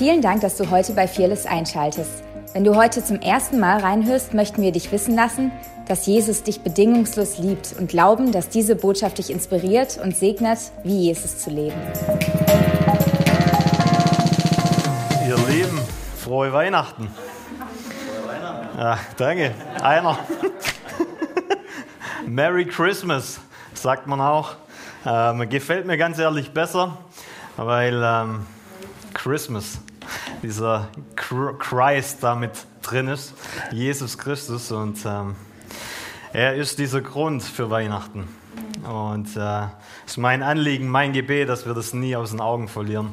Vielen Dank, dass du heute bei Fearless einschaltest. Wenn du heute zum ersten Mal reinhörst, möchten wir dich wissen lassen, dass Jesus dich bedingungslos liebt und glauben, dass diese Botschaft dich inspiriert und segnet, wie Jesus zu leben. Ihr Lieben, frohe Weihnachten. Frohe Weihnachten. Ja, danke. Einer. Merry Christmas, sagt man auch. Ähm, gefällt mir ganz ehrlich besser, weil ähm, Christmas dieser Christ da mit drin ist, Jesus Christus. Und ähm, er ist dieser Grund für Weihnachten. Und es äh, ist mein Anliegen, mein Gebet, dass wir das nie aus den Augen verlieren.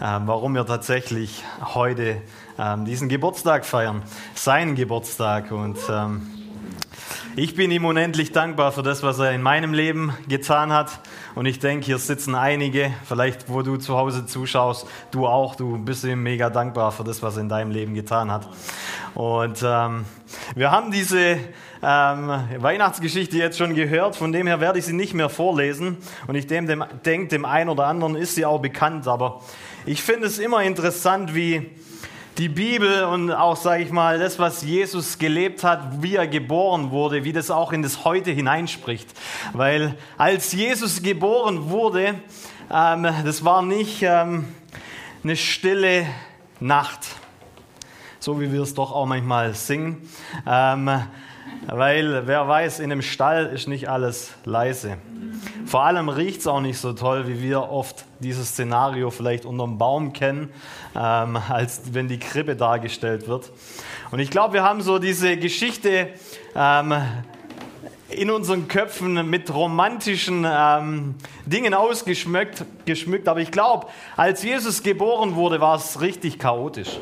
Ähm, warum wir tatsächlich heute ähm, diesen Geburtstag feiern, seinen Geburtstag. Und ähm, ich bin ihm unendlich dankbar für das, was er in meinem Leben getan hat. Und ich denke, hier sitzen einige, vielleicht wo du zu Hause zuschaust, du auch, du bist ihm mega dankbar für das, was er in deinem Leben getan hat. Und ähm, wir haben diese ähm, Weihnachtsgeschichte jetzt schon gehört, von dem her werde ich sie nicht mehr vorlesen. Und ich denke, dem, denk, dem einen oder anderen ist sie auch bekannt. Aber ich finde es immer interessant, wie die Bibel und auch, sage ich mal, das, was Jesus gelebt hat, wie er geboren wurde, wie das auch in das Heute hineinspricht. Weil als Jesus geboren wurde, ähm, das war nicht ähm, eine stille Nacht, so wie wir es doch auch manchmal singen. Ähm, weil wer weiß, in einem Stall ist nicht alles leise. Vor allem riecht es auch nicht so toll, wie wir oft dieses Szenario vielleicht unterm Baum kennen, ähm, als wenn die Krippe dargestellt wird. Und ich glaube, wir haben so diese Geschichte ähm, in unseren Köpfen mit romantischen ähm, Dingen ausgeschmückt, geschmückt. aber ich glaube, als Jesus geboren wurde, war es richtig chaotisch.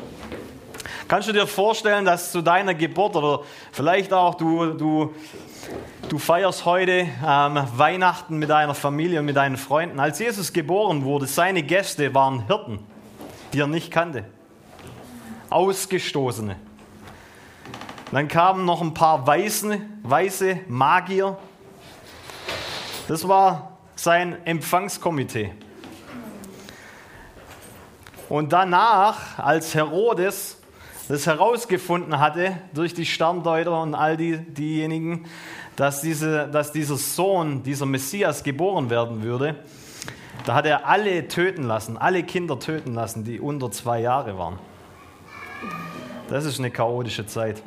Kannst du dir vorstellen, dass zu deiner Geburt oder vielleicht auch du, du, du feierst heute ähm, Weihnachten mit deiner Familie und mit deinen Freunden. Als Jesus geboren wurde, seine Gäste waren Hirten, die er nicht kannte. Ausgestoßene. Dann kamen noch ein paar Weiße, weiße Magier. Das war sein Empfangskomitee. Und danach, als Herodes das herausgefunden hatte durch die Sterndeuter und all die, diejenigen, dass, diese, dass dieser Sohn, dieser Messias geboren werden würde, da hat er alle töten lassen, alle Kinder töten lassen, die unter zwei Jahre waren. Das ist eine chaotische Zeit.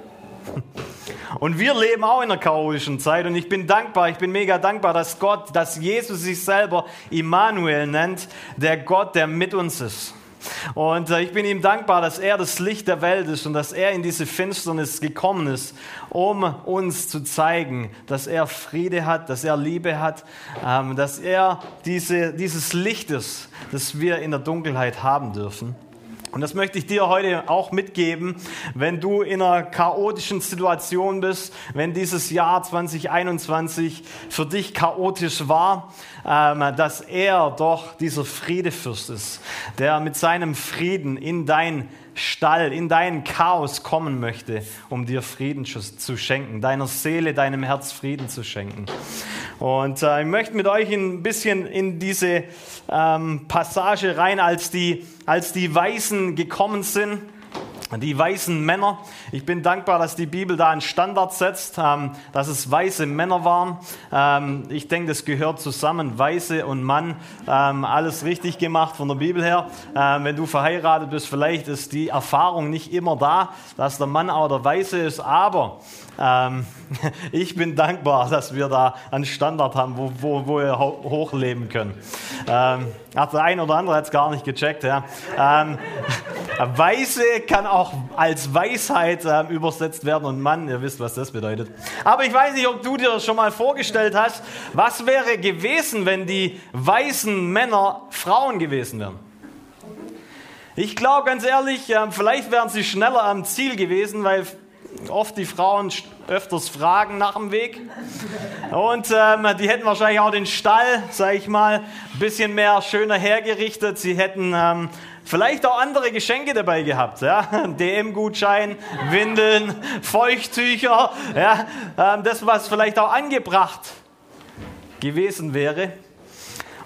Und wir leben auch in einer chaotischen Zeit und ich bin dankbar, ich bin mega dankbar, dass Gott, dass Jesus sich selber Immanuel nennt, der Gott, der mit uns ist. Und äh, ich bin ihm dankbar, dass er das Licht der Welt ist und dass er in diese Finsternis gekommen ist, um uns zu zeigen, dass er Friede hat, dass er Liebe hat, ähm, dass er diese, dieses Licht ist, das wir in der Dunkelheit haben dürfen. Und das möchte ich dir heute auch mitgeben, wenn du in einer chaotischen Situation bist, wenn dieses Jahr 2021 für dich chaotisch war, ähm, dass er doch dieser Friedefürst ist, der mit seinem Frieden in dein Stall, in dein Chaos kommen möchte, um dir Frieden zu schenken, deiner Seele, deinem Herz Frieden zu schenken. Und äh, ich möchte mit euch ein bisschen in diese ähm, Passage rein, als die, als die Weisen gekommen sind die weißen Männer. Ich bin dankbar, dass die Bibel da einen Standard setzt, ähm, dass es weiße Männer waren. Ähm, ich denke, das gehört zusammen, weiße und Mann. Ähm, alles richtig gemacht von der Bibel her. wenn du verheiratet bist, vielleicht ist die Erfahrung nicht immer da, dass der Mann auch der Weiße ist, aber ich bin dankbar, dass wir da einen Standard haben, wo, wo, wo wir ho hochleben können. Ach, der eine oder andere hat es gar nicht gecheckt. Ja. Weise kann auch als Weisheit äh, übersetzt werden und Mann, ihr wisst, was das bedeutet. Aber ich weiß nicht, ob du dir das schon mal vorgestellt hast. Was wäre gewesen, wenn die weißen Männer Frauen gewesen wären? Ich glaube ganz ehrlich, äh, vielleicht wären sie schneller am Ziel gewesen, weil oft die Frauen öfters fragen nach dem Weg. Und ähm, die hätten wahrscheinlich auch den Stall, sag ich mal, ein bisschen mehr schöner hergerichtet. Sie hätten ähm, vielleicht auch andere Geschenke dabei gehabt. Ja? DM-Gutschein, Windeln, Feuchttücher. Ja? Ähm, das, was vielleicht auch angebracht gewesen wäre.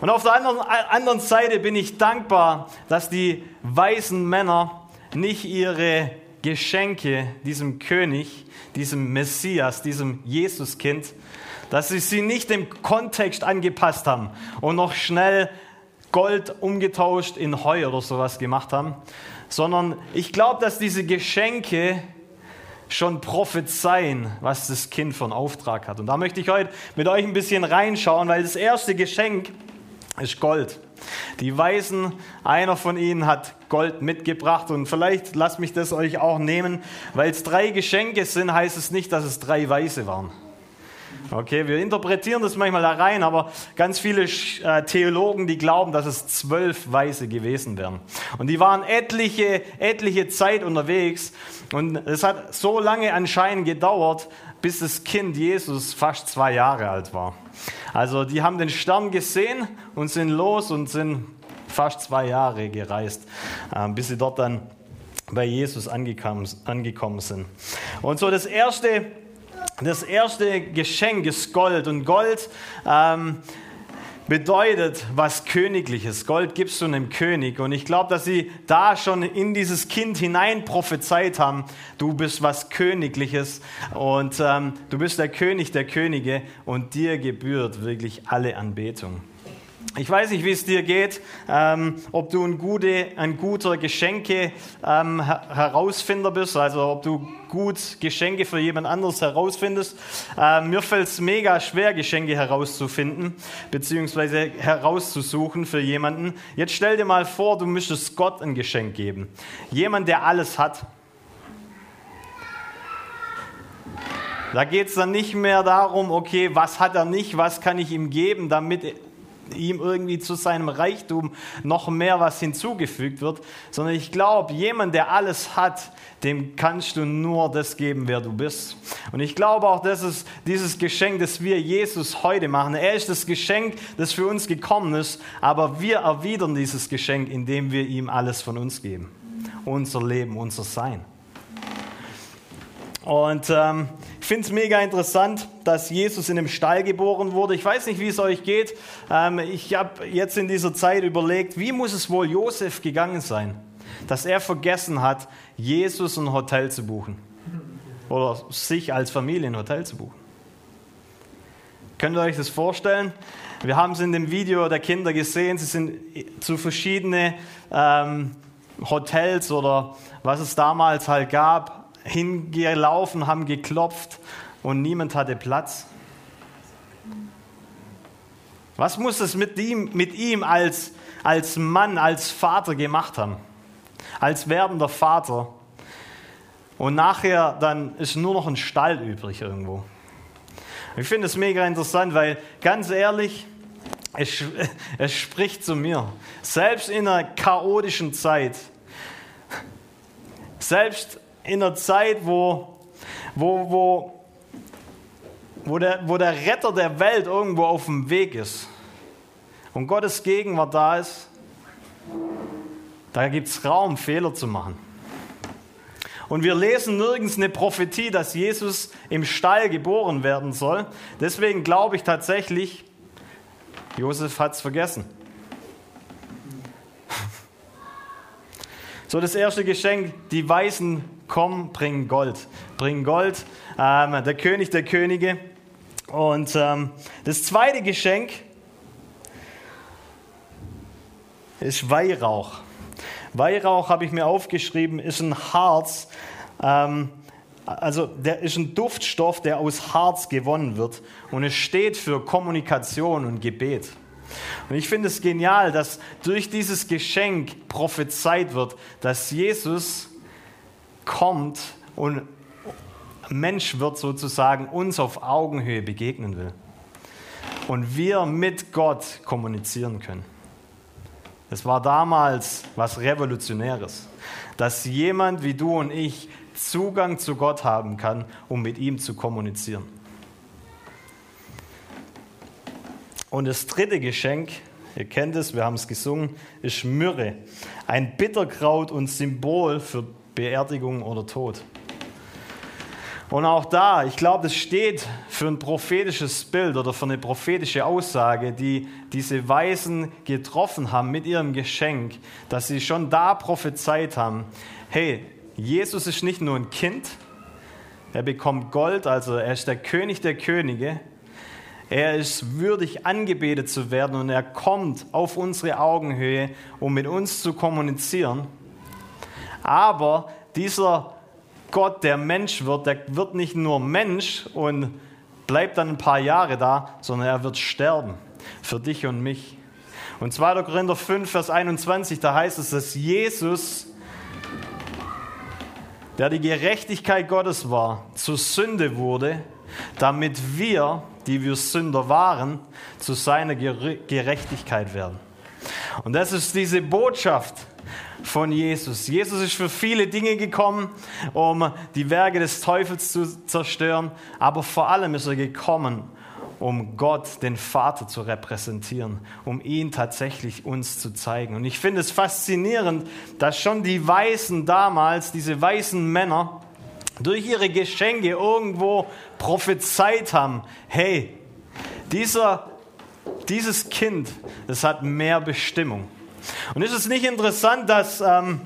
Und auf der anderen, anderen Seite bin ich dankbar, dass die weisen Männer nicht ihre Geschenke diesem König, diesem Messias, diesem Jesuskind, dass sie sie nicht dem Kontext angepasst haben und noch schnell Gold umgetauscht in Heu oder sowas gemacht haben, sondern ich glaube, dass diese Geschenke schon prophezeien, was das Kind einen Auftrag hat. Und da möchte ich heute mit euch ein bisschen reinschauen, weil das erste Geschenk ist Gold. Die Weisen, einer von ihnen hat Gold mitgebracht und vielleicht lasst mich das euch auch nehmen, weil es drei Geschenke sind, heißt es nicht, dass es drei Weise waren. Okay, wir interpretieren das manchmal da rein, aber ganz viele äh, Theologen, die glauben, dass es zwölf Weise gewesen wären. Und die waren etliche, etliche Zeit unterwegs und es hat so lange anscheinend gedauert, bis das Kind Jesus fast zwei Jahre alt war. Also die haben den Stern gesehen und sind los und sind fast zwei Jahre gereist, äh, bis sie dort dann bei Jesus angekommen, angekommen sind. Und so das erste das erste Geschenk ist Gold und Gold ähm, bedeutet was Königliches. Gold gibst du einem König und ich glaube, dass sie da schon in dieses Kind hinein prophezeit haben, du bist was Königliches und ähm, du bist der König der Könige und dir gebührt wirklich alle Anbetung. Ich weiß nicht, wie es dir geht, ähm, ob du ein, gute, ein guter Geschenke-Herausfinder ähm, bist, also ob du gut Geschenke für jemand anderes herausfindest. Ähm, mir fällt es mega schwer, Geschenke herauszufinden, beziehungsweise herauszusuchen für jemanden. Jetzt stell dir mal vor, du müsstest Gott ein Geschenk geben. Jemand, der alles hat. Da geht es dann nicht mehr darum, okay, was hat er nicht, was kann ich ihm geben, damit ihm irgendwie zu seinem Reichtum noch mehr was hinzugefügt wird, sondern ich glaube, jemand, der alles hat, dem kannst du nur das geben, wer du bist. Und ich glaube auch, das ist dieses Geschenk, das wir Jesus heute machen. Er ist das Geschenk, das für uns gekommen ist, aber wir erwidern dieses Geschenk, indem wir ihm alles von uns geben. Unser Leben, unser Sein. Und ähm, ich finde es mega interessant, dass Jesus in einem Stall geboren wurde. Ich weiß nicht, wie es euch geht. Ähm, ich habe jetzt in dieser Zeit überlegt, wie muss es wohl Josef gegangen sein, dass er vergessen hat, Jesus ein Hotel zu buchen. Oder sich als Familie ein Hotel zu buchen. Könnt ihr euch das vorstellen? Wir haben es in dem Video der Kinder gesehen. Sie sind zu verschiedenen ähm, Hotels oder was es damals halt gab, hingelaufen, haben geklopft und niemand hatte Platz. Was muss es mit ihm, mit ihm als, als Mann, als Vater gemacht haben? Als werdender Vater. Und nachher dann ist nur noch ein Stall übrig irgendwo. Ich finde es mega interessant, weil ganz ehrlich, es, es spricht zu mir. Selbst in einer chaotischen Zeit, selbst in einer Zeit, wo, wo, wo, wo, der, wo der Retter der Welt irgendwo auf dem Weg ist und Gottes Gegenwart da ist, da gibt es Raum, Fehler zu machen. Und wir lesen nirgends eine Prophetie, dass Jesus im Stall geboren werden soll. Deswegen glaube ich tatsächlich, Josef hat es vergessen. So, das erste Geschenk, die Weisen komm, bring Gold. Bring Gold, ähm, der König der Könige. Und ähm, das zweite Geschenk ist Weihrauch. Weihrauch habe ich mir aufgeschrieben, ist ein Harz. Ähm, also der ist ein Duftstoff, der aus Harz gewonnen wird. Und es steht für Kommunikation und Gebet. Und ich finde es genial, dass durch dieses Geschenk prophezeit wird, dass Jesus kommt und Mensch wird sozusagen uns auf Augenhöhe begegnen will. Und wir mit Gott kommunizieren können. Es war damals was Revolutionäres, dass jemand wie du und ich Zugang zu Gott haben kann, um mit ihm zu kommunizieren. Und das dritte Geschenk, ihr kennt es, wir haben es gesungen, ist Myrrhe. Ein Bitterkraut und Symbol für Beerdigung oder Tod. Und auch da, ich glaube, das steht für ein prophetisches Bild oder für eine prophetische Aussage, die diese Weisen getroffen haben mit ihrem Geschenk, dass sie schon da prophezeit haben, hey, Jesus ist nicht nur ein Kind, er bekommt Gold, also er ist der König der Könige, er ist würdig angebetet zu werden und er kommt auf unsere Augenhöhe, um mit uns zu kommunizieren. Aber dieser Gott, der Mensch wird, der wird nicht nur Mensch und bleibt dann ein paar Jahre da, sondern er wird sterben für dich und mich. Und 2. Korinther 5, Vers 21, da heißt es, dass Jesus, der die Gerechtigkeit Gottes war, zur Sünde wurde, damit wir, die wir Sünder waren, zu seiner Gerechtigkeit werden. Und das ist diese Botschaft, von Jesus. Jesus ist für viele Dinge gekommen, um die Werke des Teufels zu zerstören, aber vor allem ist er gekommen, um Gott, den Vater, zu repräsentieren, um ihn tatsächlich uns zu zeigen. Und ich finde es faszinierend, dass schon die Weißen damals, diese weißen Männer, durch ihre Geschenke irgendwo prophezeit haben, hey, dieser, dieses Kind, das hat mehr Bestimmung. Und ist es nicht interessant, dass, ähm,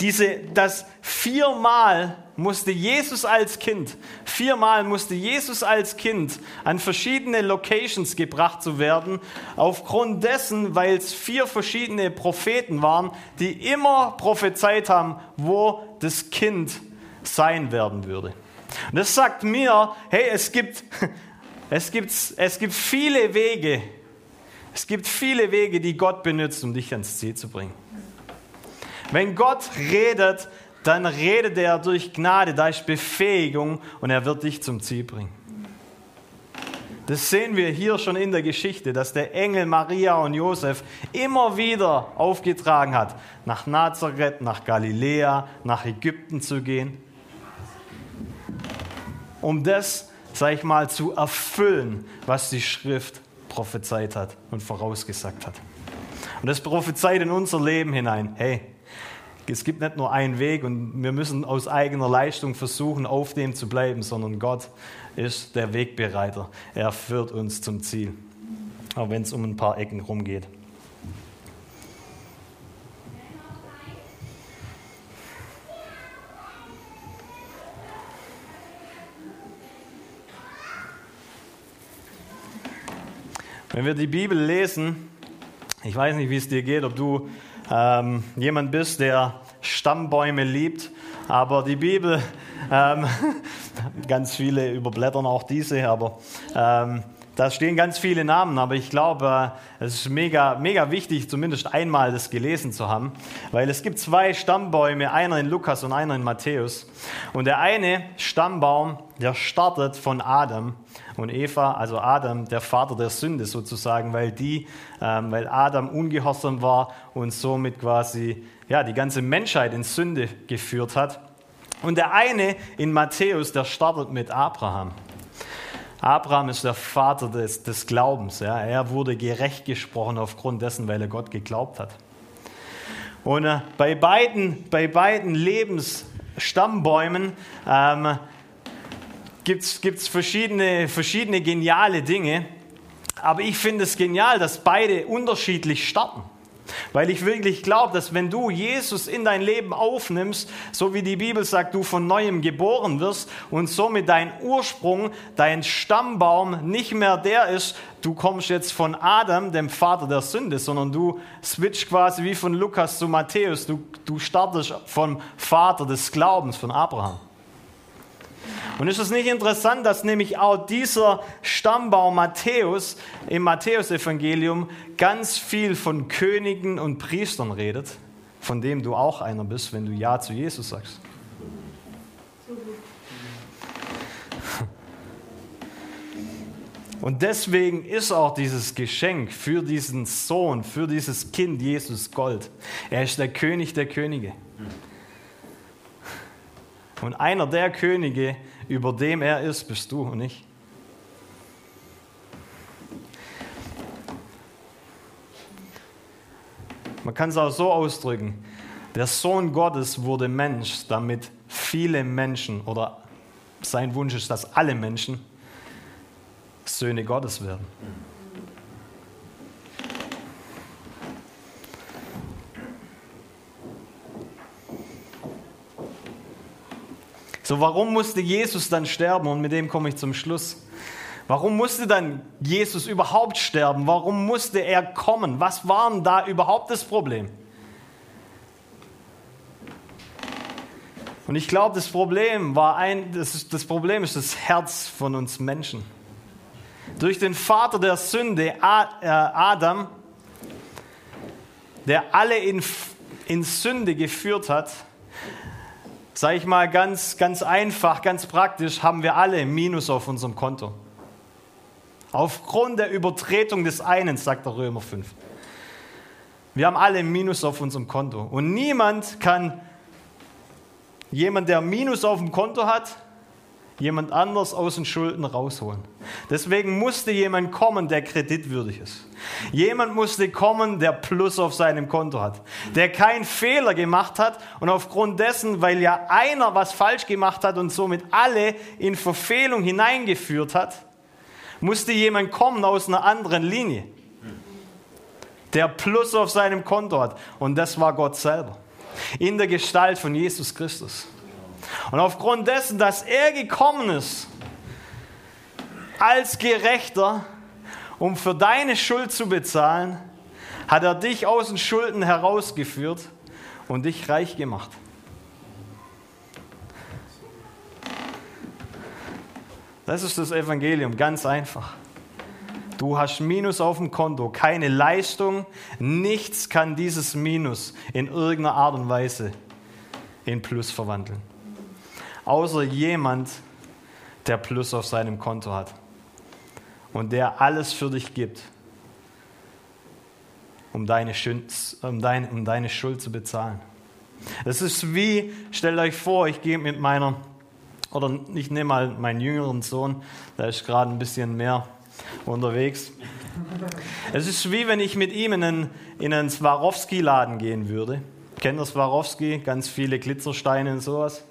diese, dass viermal musste Jesus als Kind, viermal musste Jesus als Kind an verschiedene Locations gebracht zu werden, aufgrund dessen, weil es vier verschiedene Propheten waren, die immer prophezeit haben, wo das Kind sein werden würde. Und das sagt mir, hey, es gibt, es gibt, es gibt viele Wege, es gibt viele Wege, die Gott benutzt, um dich ans Ziel zu bringen. Wenn Gott redet, dann redet er durch Gnade, da ist Befähigung und er wird dich zum Ziel bringen. Das sehen wir hier schon in der Geschichte, dass der Engel Maria und Josef immer wieder aufgetragen hat, nach Nazareth, nach Galiläa, nach Ägypten zu gehen, um das, sag ich mal, zu erfüllen, was die Schrift prophezeit hat und vorausgesagt hat. Und das prophezeit in unser Leben hinein. Hey, es gibt nicht nur einen Weg und wir müssen aus eigener Leistung versuchen, auf dem zu bleiben, sondern Gott ist der Wegbereiter. Er führt uns zum Ziel, auch wenn es um ein paar Ecken rumgeht. Wenn wir die Bibel lesen, ich weiß nicht, wie es dir geht, ob du ähm, jemand bist, der Stammbäume liebt, aber die Bibel, ähm, ganz viele überblättern auch diese, aber ähm, da stehen ganz viele Namen, aber ich glaube, äh, es ist mega, mega wichtig, zumindest einmal das gelesen zu haben, weil es gibt zwei Stammbäume, einer in Lukas und einer in Matthäus. Und der eine Stammbaum, der startet von Adam und Eva, also Adam, der Vater der Sünde sozusagen, weil, die, ähm, weil Adam ungehorsam war und somit quasi ja, die ganze Menschheit in Sünde geführt hat. Und der eine in Matthäus, der startet mit Abraham. Abraham ist der Vater des, des Glaubens. Ja. Er wurde gerecht gesprochen aufgrund dessen, weil er Gott geglaubt hat. Und äh, bei, beiden, bei beiden Lebensstammbäumen ähm, gibt es verschiedene, verschiedene geniale Dinge. Aber ich finde es genial, dass beide unterschiedlich starten. Weil ich wirklich glaube, dass wenn du Jesus in dein Leben aufnimmst, so wie die Bibel sagt, du von neuem geboren wirst und somit dein Ursprung, dein Stammbaum nicht mehr der ist, du kommst jetzt von Adam, dem Vater der Sünde, sondern du switch quasi wie von Lukas zu Matthäus, du, du startest vom Vater des Glaubens, von Abraham. Und ist es nicht interessant, dass nämlich auch dieser Stammbaum Matthäus im Matthäusevangelium ganz viel von Königen und Priestern redet, von dem du auch einer bist, wenn du Ja zu Jesus sagst. Und deswegen ist auch dieses Geschenk für diesen Sohn, für dieses Kind Jesus Gold. Er ist der König der Könige. Und einer der Könige, über dem er ist, bist du und ich. Man kann es auch so ausdrücken. Der Sohn Gottes wurde Mensch, damit viele Menschen oder sein Wunsch ist, dass alle Menschen Söhne Gottes werden. So, warum musste Jesus dann sterben? Und mit dem komme ich zum Schluss. Warum musste dann Jesus überhaupt sterben? Warum musste er kommen? Was war denn da überhaupt das Problem? Und ich glaube, das Problem war ein, das, ist, das Problem ist das Herz von uns Menschen. Durch den Vater der Sünde, äh, Adam, der alle in, in Sünde geführt hat, sage ich mal ganz, ganz einfach, ganz praktisch, haben wir alle Minus auf unserem Konto. Aufgrund der Übertretung des einen, sagt der Römer 5. Wir haben alle Minus auf unserem Konto. Und niemand kann, jemand, der Minus auf dem Konto hat, jemand anders aus den Schulden rausholen. Deswegen musste jemand kommen, der kreditwürdig ist. Jemand musste kommen, der Plus auf seinem Konto hat, der keinen Fehler gemacht hat und aufgrund dessen, weil ja einer was falsch gemacht hat und somit alle in Verfehlung hineingeführt hat, musste jemand kommen aus einer anderen Linie, der Plus auf seinem Konto hat. Und das war Gott selber. In der Gestalt von Jesus Christus. Und aufgrund dessen, dass er gekommen ist, als Gerechter, um für deine Schuld zu bezahlen, hat er dich aus den Schulden herausgeführt und dich reich gemacht. Das ist das Evangelium, ganz einfach. Du hast Minus auf dem Konto, keine Leistung, nichts kann dieses Minus in irgendeiner Art und Weise in Plus verwandeln. Außer jemand, der Plus auf seinem Konto hat und der alles für dich gibt, um deine, um deine, um deine Schuld zu bezahlen. Es ist wie, stellt euch vor, ich gehe mit meiner oder ich nehme mal meinen jüngeren Sohn, der ist gerade ein bisschen mehr unterwegs. Es ist wie wenn ich mit ihm in einen, in einen Swarovski-Laden gehen würde. Kennt ihr Swarovski? Ganz viele Glitzersteine und sowas.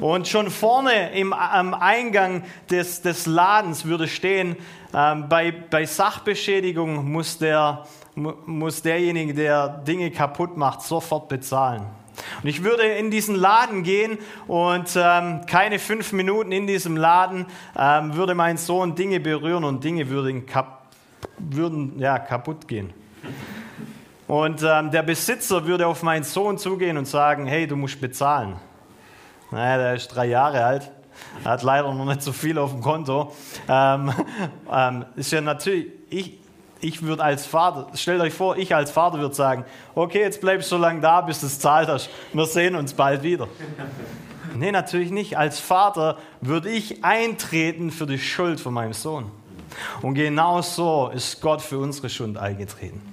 Und schon vorne im, am Eingang des, des Ladens würde stehen, ähm, bei, bei Sachbeschädigung muss, der, muss derjenige, der Dinge kaputt macht, sofort bezahlen. Und ich würde in diesen Laden gehen und ähm, keine fünf Minuten in diesem Laden ähm, würde mein Sohn Dinge berühren und Dinge würden, kap würden ja, kaputt gehen. Und ähm, der Besitzer würde auf meinen Sohn zugehen und sagen, hey, du musst bezahlen. Naja, der ist drei Jahre alt, hat leider noch nicht so viel auf dem Konto. Ähm, ähm, ist ja natürlich, ich, ich würde als Vater, stellt euch vor, ich als Vater würde sagen, okay, jetzt bleibst du so lange da, bis du es zahlt hast. Wir sehen uns bald wieder. Nee, natürlich nicht. Als Vater würde ich eintreten für die Schuld von meinem Sohn. Und genau so ist Gott für unsere Schuld eingetreten.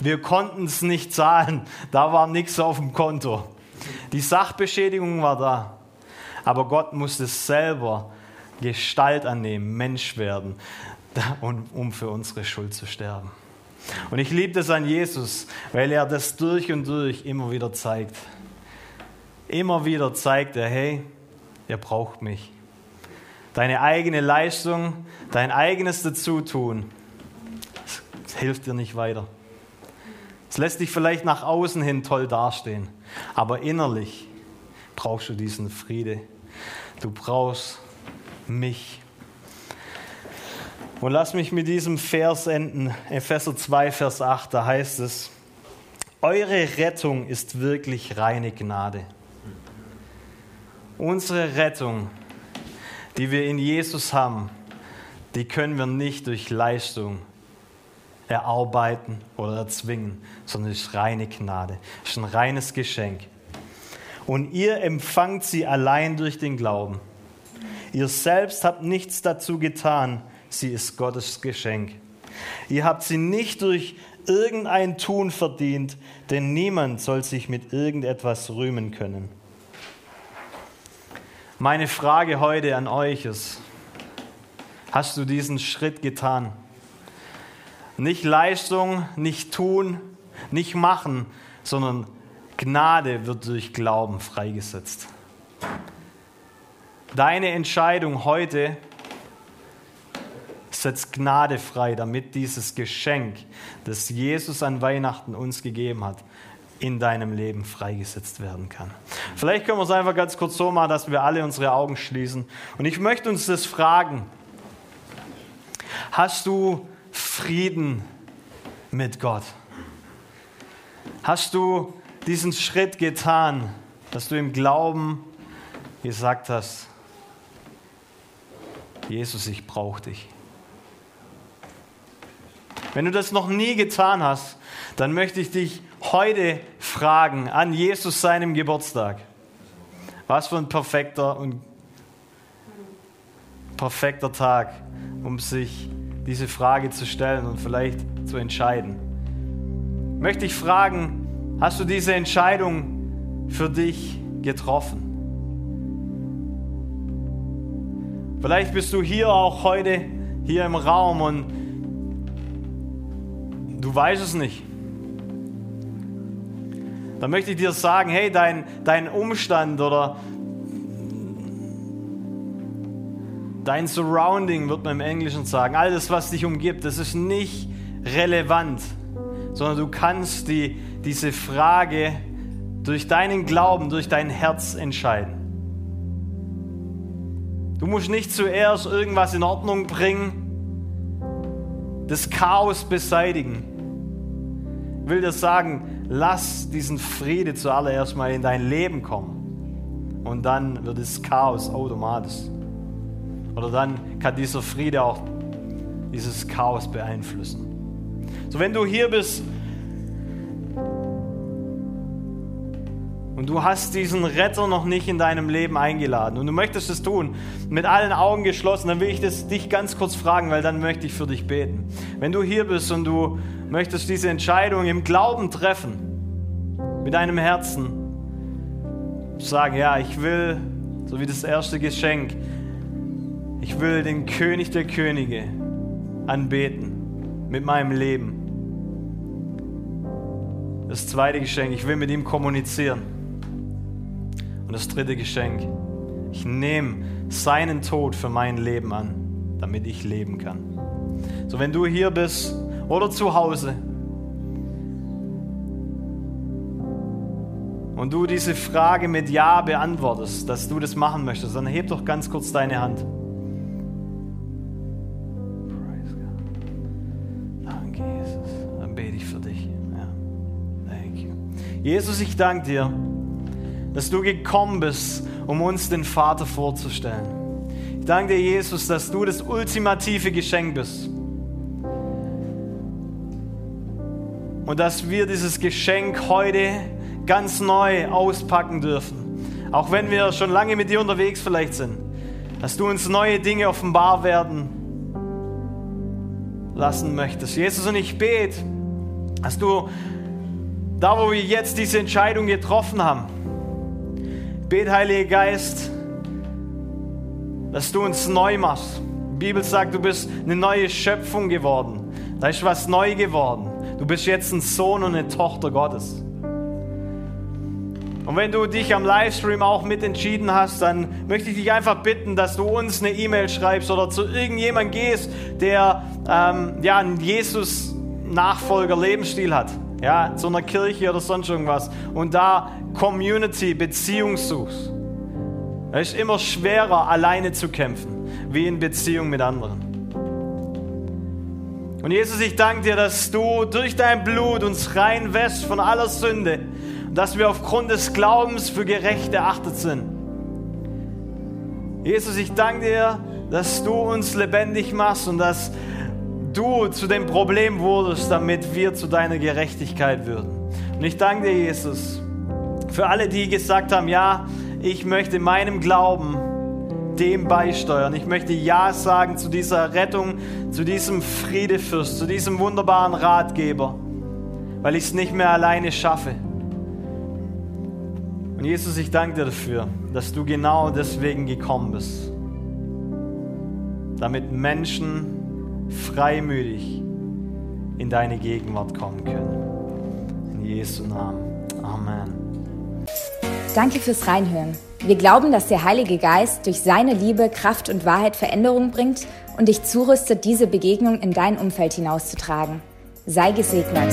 Wir konnten es nicht zahlen, da war nichts auf dem Konto. Die Sachbeschädigung war da. Aber Gott musste selber Gestalt annehmen, Mensch werden um für unsere Schuld zu sterben. Und ich liebe das an Jesus, weil er das durch und durch immer wieder zeigt. Immer wieder zeigt er, hey, ihr braucht mich. Deine eigene Leistung, dein eigenes Dazutun, das hilft dir nicht weiter. Es lässt dich vielleicht nach außen hin toll dastehen, aber innerlich brauchst du diesen Friede. Du brauchst mich. Und lass mich mit diesem Vers enden, Epheser 2, Vers 8, da heißt es, eure Rettung ist wirklich reine Gnade. Unsere Rettung, die wir in Jesus haben, die können wir nicht durch Leistung erarbeiten oder erzwingen, sondern es ist reine Gnade, es ist ein reines Geschenk. Und ihr empfangt sie allein durch den Glauben. Ihr selbst habt nichts dazu getan, sie ist Gottes Geschenk. Ihr habt sie nicht durch irgendein Tun verdient, denn niemand soll sich mit irgendetwas rühmen können. Meine Frage heute an euch ist, hast du diesen Schritt getan? Nicht Leistung, nicht tun, nicht machen, sondern Gnade wird durch Glauben freigesetzt. Deine Entscheidung heute setz Gnade frei, damit dieses Geschenk, das Jesus an Weihnachten uns gegeben hat, in deinem Leben freigesetzt werden kann. Vielleicht können wir es einfach ganz kurz so machen, dass wir alle unsere Augen schließen. Und ich möchte uns das fragen. Hast du Frieden mit Gott? Hast du diesen Schritt getan, dass du im Glauben gesagt hast, Jesus, ich brauche dich. Wenn du das noch nie getan hast, dann möchte ich dich heute fragen an Jesus seinem Geburtstag. Was für ein perfekter und perfekter Tag, um sich diese Frage zu stellen und vielleicht zu entscheiden. Möchte ich fragen, hast du diese Entscheidung für dich getroffen? Vielleicht bist du hier auch heute, hier im Raum und du weißt es nicht. Dann möchte ich dir sagen, hey, dein, dein Umstand oder dein Surrounding, wird man im Englischen sagen, alles, was dich umgibt, das ist nicht relevant, sondern du kannst die, diese Frage durch deinen Glauben, durch dein Herz entscheiden. Du musst nicht zuerst irgendwas in Ordnung bringen, das Chaos beseitigen. Ich will dir sagen, lass diesen Friede zuallererst mal in dein Leben kommen. Und dann wird das Chaos automatisch. Oder dann kann dieser Friede auch dieses Chaos beeinflussen. So, wenn du hier bist und du hast diesen Retter noch nicht in deinem Leben eingeladen und du möchtest es tun, mit allen Augen geschlossen, dann will ich das dich ganz kurz fragen, weil dann möchte ich für dich beten. Wenn du hier bist und du möchtest diese Entscheidung im Glauben treffen, mit deinem Herzen, sagen, ja, ich will, so wie das erste Geschenk, ich will den König der Könige anbeten mit meinem Leben. Das zweite Geschenk, ich will mit ihm kommunizieren. Und das dritte Geschenk, ich nehme seinen Tod für mein Leben an, damit ich leben kann. So, wenn du hier bist oder zu Hause und du diese Frage mit Ja beantwortest, dass du das machen möchtest, dann heb doch ganz kurz deine Hand. Bete ich für dich. Ja. Thank you. Jesus, ich danke dir dass du gekommen bist, um uns den Vater vorzustellen. Ich danke dir, Jesus, dass du das ultimative Geschenk bist. Und dass wir dieses Geschenk heute ganz neu auspacken dürfen. Auch wenn wir schon lange mit dir unterwegs vielleicht sind. Dass du uns neue Dinge offenbar werden lassen möchtest. Jesus, und ich bete, dass du da, wo wir jetzt diese Entscheidung getroffen haben, bete, Heiliger Geist, dass du uns neu machst. Die Bibel sagt, du bist eine neue Schöpfung geworden. Da ist was neu geworden. Du bist jetzt ein Sohn und eine Tochter Gottes. Und wenn du dich am Livestream auch mitentschieden hast, dann möchte ich dich einfach bitten, dass du uns eine E-Mail schreibst oder zu irgendjemandem gehst, der ähm, ja, einen Jesus-Nachfolger-Lebensstil hat. Ja, zu einer Kirche oder sonst irgendwas. Und da Community, Beziehung suchst. Es ist immer schwerer, alleine zu kämpfen, wie in Beziehung mit anderen. Und Jesus, ich danke dir, dass du durch dein Blut uns rein wäschst von aller Sünde dass wir aufgrund des Glaubens für gerecht erachtet sind. Jesus, ich danke dir, dass du uns lebendig machst und dass du zu dem Problem wurdest, damit wir zu deiner Gerechtigkeit würden. Und ich danke dir, Jesus, für alle, die gesagt haben, ja, ich möchte meinem Glauben dem beisteuern. Ich möchte Ja sagen zu dieser Rettung, zu diesem Friedefürst, zu diesem wunderbaren Ratgeber, weil ich es nicht mehr alleine schaffe. Und Jesus, ich danke dir dafür, dass du genau deswegen gekommen bist, damit Menschen freimütig in deine Gegenwart kommen können. In Jesu Namen. Amen. Danke fürs Reinhören. Wir glauben, dass der Heilige Geist durch seine Liebe, Kraft und Wahrheit Veränderung bringt und dich zurüstet, diese Begegnung in dein Umfeld hinauszutragen. Sei gesegnet.